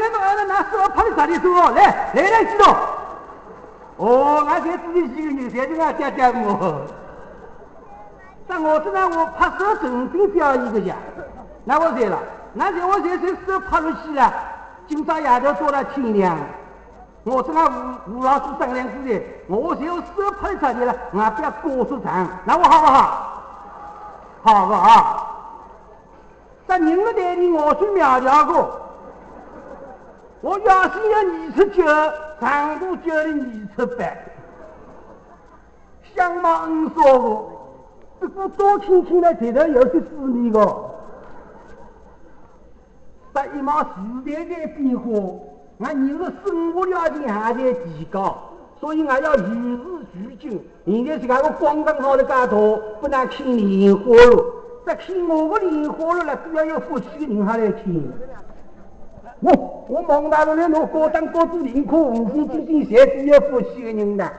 那我这个人到儿子拿手拍的啥里走哦？来，来来几道。哦，俺才自己几个人，才是俺姐姐我。在我这上我拍手成兵表演个呀，那我谁了？那在我在这手拍出去了，今朝夜头到了天亮。我这个吴吴老师商量之的，我就手拍出去了，俺不要告诉长，那我好不好？好个啊！在人的代里，我最苗条个。我要是要二十九，长度九的二十八，相貌很少个，不过多亲亲的，头头有些滋味个。这一毛时代在变化，俺人的生活条件还在提高，所以俺要与时俱进。现在是那个广场上的街头，不能看莲花了，这看我的莲花了，都要有福气的人还来看。我我蒙大路来，我高档高度林科五星级金侪是有福气的人的。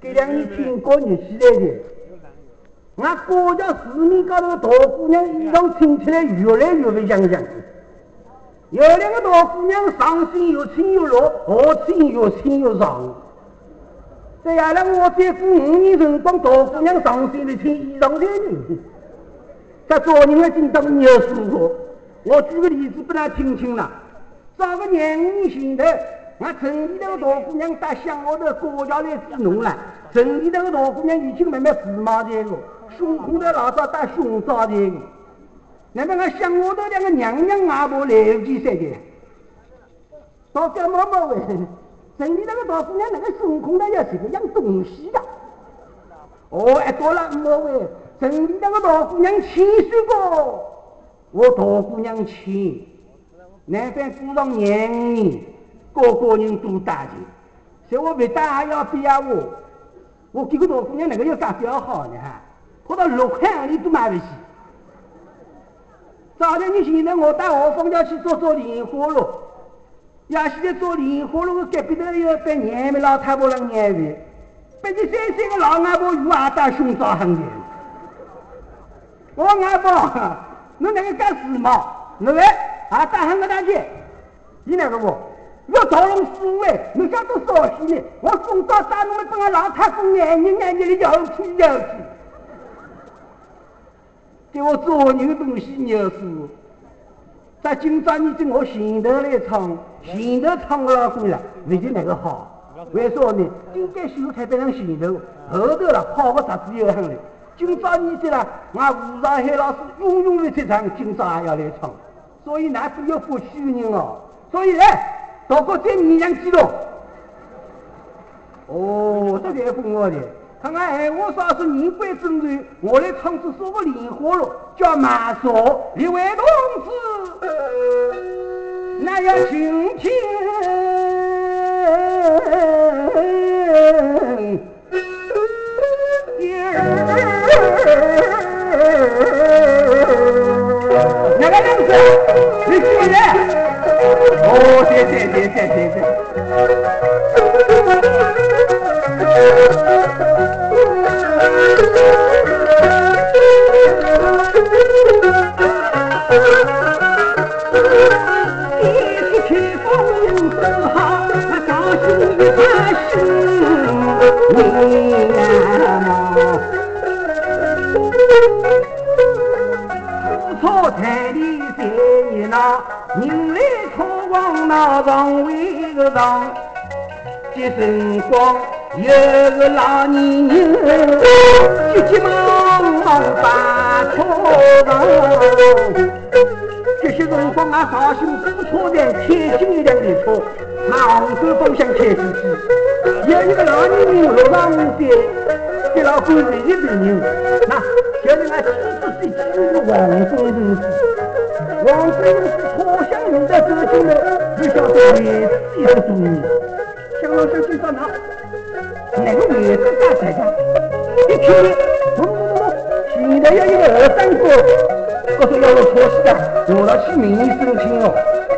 给两年听过你起来的，俺国家市面高头大姑娘衣裳穿起来越来越不像样。有两个大姑娘上身又轻又落，下身又轻又长。这下来我再过五年辰光，大姑娘上身的穿衣裳的人，这做人的真当没有舒服。我举个例子，不能听清了。早个廿五前头，俺城里头个大姑娘到乡下头过桥来织农了。城里头个大姑娘已经慢慢时髦的个，胸口头老早戴胸罩的个。那么俺乡下头两个娘娘外婆来不及三的，到家妈妈问，城里头个大姑娘那个胸口头要这个样东西的。哦，一到了妈问，城里头个大姑娘七岁个。我大姑娘亲，难办过上廿五年，个个人都打钱，所以我不打还要逼我。我这个大姑娘那个要干比较好呢哈，跑到六块行里都买不起。早晨你现在我带我放假去做做莲花路，要现在做莲花路，隔壁头有个年迈老太婆来眼饭，八十三岁的老外婆又阿大胸罩很的，我外婆。侬那个干时髦，侬来啊打喊个大姐，你那个不？要造龙四位，侬想多少钱呢？我送到大侬们帮俺老太公眼睛眼睛里要去要去，给我做人的东西你要说，在今朝你在我前头来唱，前头唱我老公了，不就那个好？为啥呢？应该秀才摆上前头，后头了好个啥子有很嘞。今朝你这了，俺吴上海老师永远的在场，今朝也要来唱，所以那是有福气的人哦。所以来，大哥再勉强几路。哦，这才分我的。看看闲话少说，言归正传，我来唱这首个莲花落，叫马少一位同志，那要听光有个老年人急急忙忙把草上。这些辰光俺绍兴堵车站开进一辆列车，往杭州方向开出去，有一个老年人落上山，给老官是一病人，那就是俺七十岁去世王公同志。王公是草香人的走进来，就晓得位置有个主意。想老想今朝哪哪个位置大才的？一看，咚咚咚咚，前头有一个二三哥，哥说要我抄袭的，我了去名义申请哦。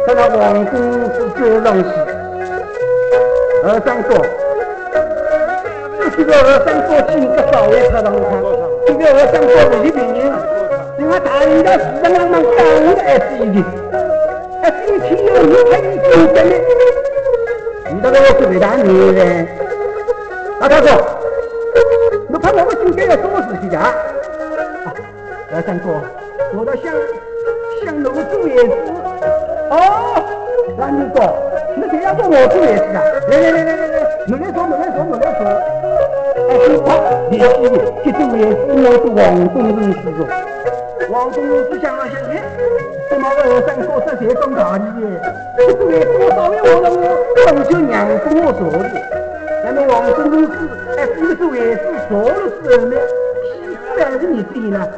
等那王公是走上去，二三哥，这几个二三哥进个早位车上看。这个和尚做的病人，因为大人家市场上讲的还是一的，还是一听有你看你真的，遇到了我是为大女人，啊，大哥，你怕我们今天要什么事情啊？二三哥，我倒想想楼主也是，哦，那你说，你这样说我主也是啊？来来来来来来，我来说，我来说，我来说。哎，好，你是这周也是我是王东人师傅。王东人是想了想，哎，怎么二三哥这些讲道理的？这周也是我稍微我了我从小娘跟我说的。那么王东人是，哎，这个周也是说了之后呢，西施还是你对呢？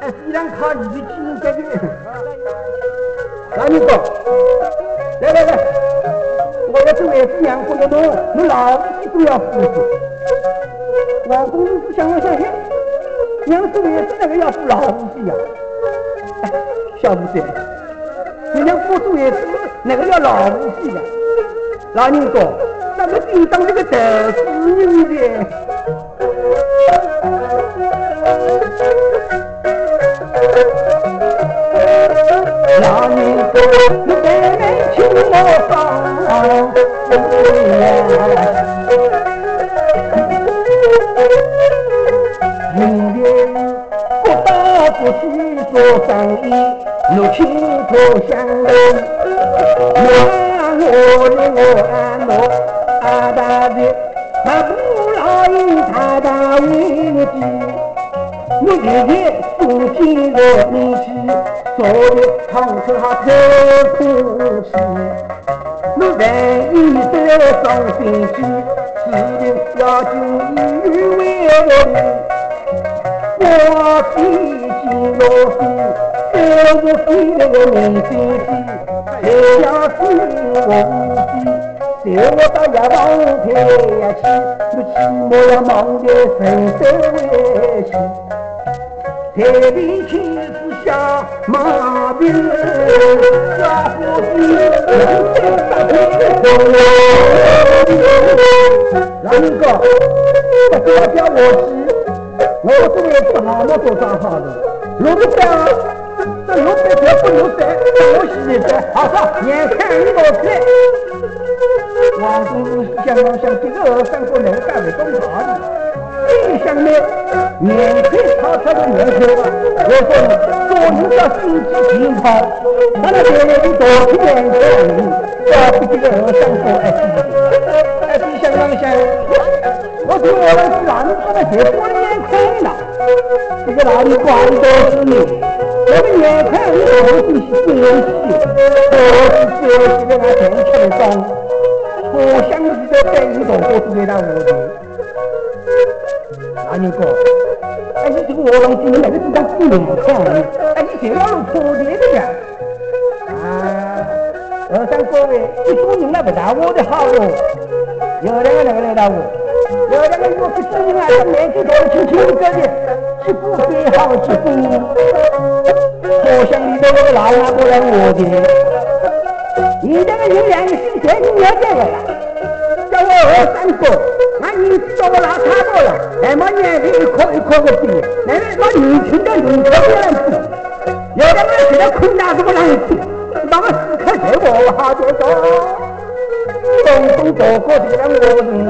哎，非常靠你的亲这个。那你说，来来来，我要周也是娘过的侬，你老几都要付出。王公子想了想，哎，娘子也是那个要付老夫费呀。小夫子，你娘夫子也是那个要老夫费的。老人说，咱们应当这个德子人的。老人说，你慢慢听我讲，呀。不去做生意，我亲口相。我的我安乐大大的，那不老爷大大为的，我日日送进我面前，昨日唱出他偷空气。我万一得上心去，指定要救你为了我的。心若飞，飞就飞那个明星飞，太阳飞我飞，带我到夜王台去，我起码要忙得神神为气。太平天子下马鞭，家伙子人生大天老人哥，不要叫我去，我这边是好么做账号的。六百三，这六百三不六三，我洗的三，好说，眼看一道菜。王公子想了想，这个二三哥能干的更大的，一想呢，年快超出了年头了。我说，做人要心机挺好，那么？别人多出点钱，要比这个二三哥还低。哎，你想了想，我听我那是让你他妈结婚年快了。这个哪里管多是你？我们眼看你到底是真气，可是这几个俺正确的装，我相信这百里多都是为了我的。哪里讲？哎，你这个卧龙精那个地方不能看的，哎，你这要弄破裂的呀！啊，二三各位，你说人那不大我的好哟，有两个那个来到我。有两个我不知啊，这年纪大轻轻个的，媳妇最好媳妇。好像里头那个老阿婆来我的，你这个有良心，谁你要这个呀？叫我二三哥，俺年纪到我老差多了，还没年龄一颗一颗的比，那个把年轻的年轻人比，有两个现在困难这么难比，那么死磕谁我好就多。东东走过的让我认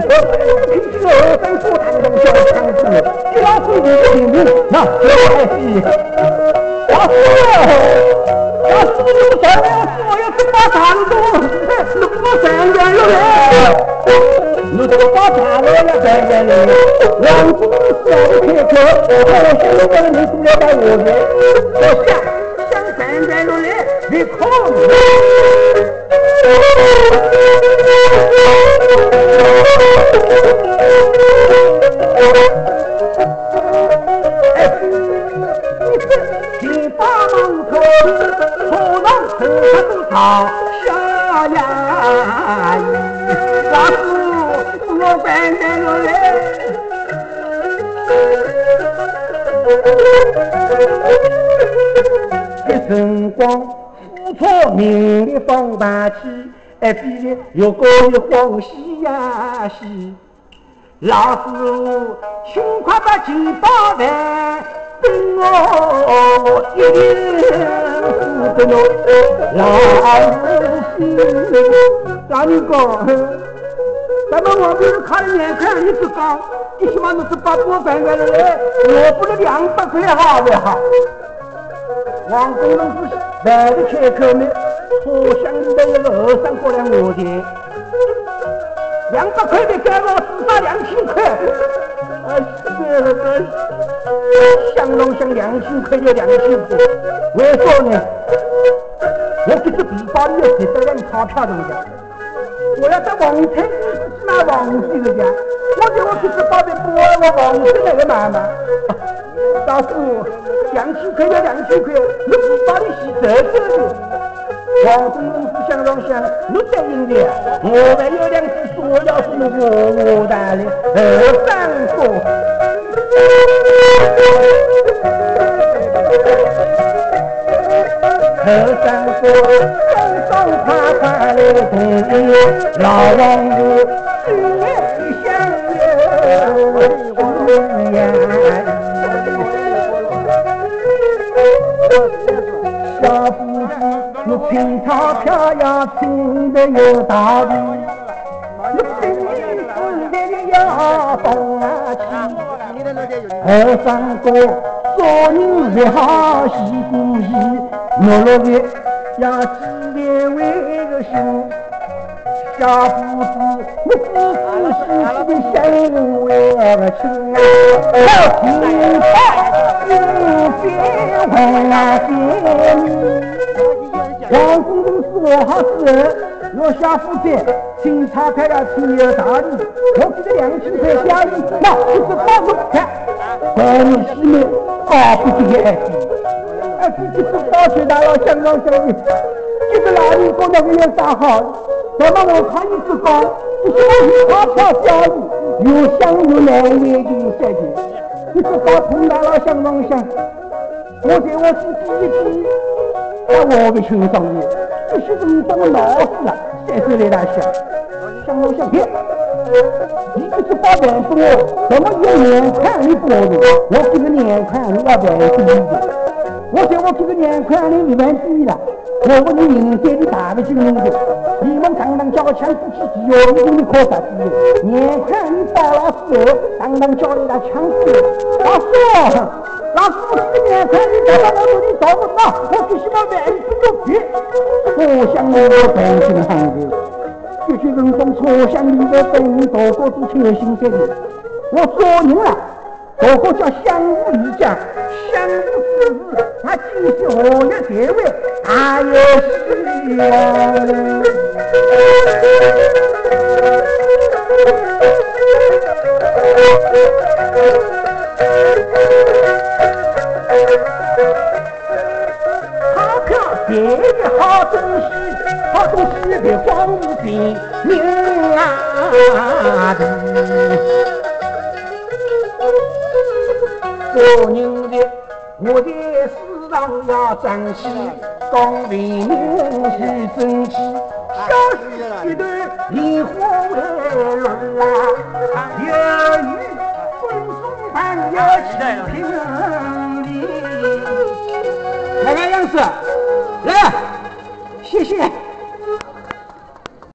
可，平时二三过堂中小强子，一老子一个名字，那小孩子，老师，老师，你不上来，我要去把长工，你不上来了你这个把长工要上来了，王子少开口，我现在你是要带我的，我想想上来了来，你考虑。哎，你一晨光。错名利放大器，哎，比如果有欢喜呀喜，老师傅，请快把钱包来，等我一定负责侬。老师傅，大人哥，咱们王兵开了两块，你只讲，你希望侬是把锅搬过来，我不是两百块好不好？王工人是来的开口呢，车厢里头有个和尚过来我钱，两百块的干我至少两千块。哎，这个想拢想两千块就两千块，为啥呢？我这个皮包里有几百两钞票东西，我要到王村去买黄金的家，我叫我去这包的不我黄金那个买嘛。大师傅，两千块就两千块，你不把你洗走走的。黄公公是想让想，你答应的，我还有两句说要是我我带的二三哥。二三哥，爽爽快快来同老王子心相拥。小伙子，你拼钞票要拼得有道理，你拼死的要动啊气。二三哥，做人最好细顾细，努力的要记得为个心。小伙子，你仔仔细细的想为个亲啊，要听话，别忘啊别。王公公是我好事儿，我小伙子请钞票要请有道理，我给他两千块奖励，那就是包子看，关你西面搞不起个爱情，哎，自己是到处大老相让相依，这个老人讲那个有啥好？那么我看你是讲，你是钞票奖励，又香又难为的事情，你是搞碰大老相让相，我在我自己一听。那我不清爽的，这些人当我老死啊，三手来想，想我想别，你这是包饭给我，怎么有两块你包的？我给个两块你要饭给你的，我说我给个两块你一万低了，我不能明天你大不进人的，你们刚刚叫个枪支起急哦，你给你靠啥子的？两块你包了之后，刚刚叫了一打枪支，老师。老师傅，这个年块你找到我这里找不到，我最起码万一有别。车厢里头担心很多，这些人从车厢里头等你，大家都挺有心的。我做人啊，大家叫相互理解，相互支持，他今夕何日结位，还有希望。票便宜好东西，好东西的光无边，命啊。做人的，我在世上要争气，讲为民须争气，小事一段莲花为落啊，有雨风送朋友去平。看看样子。啊谢谢。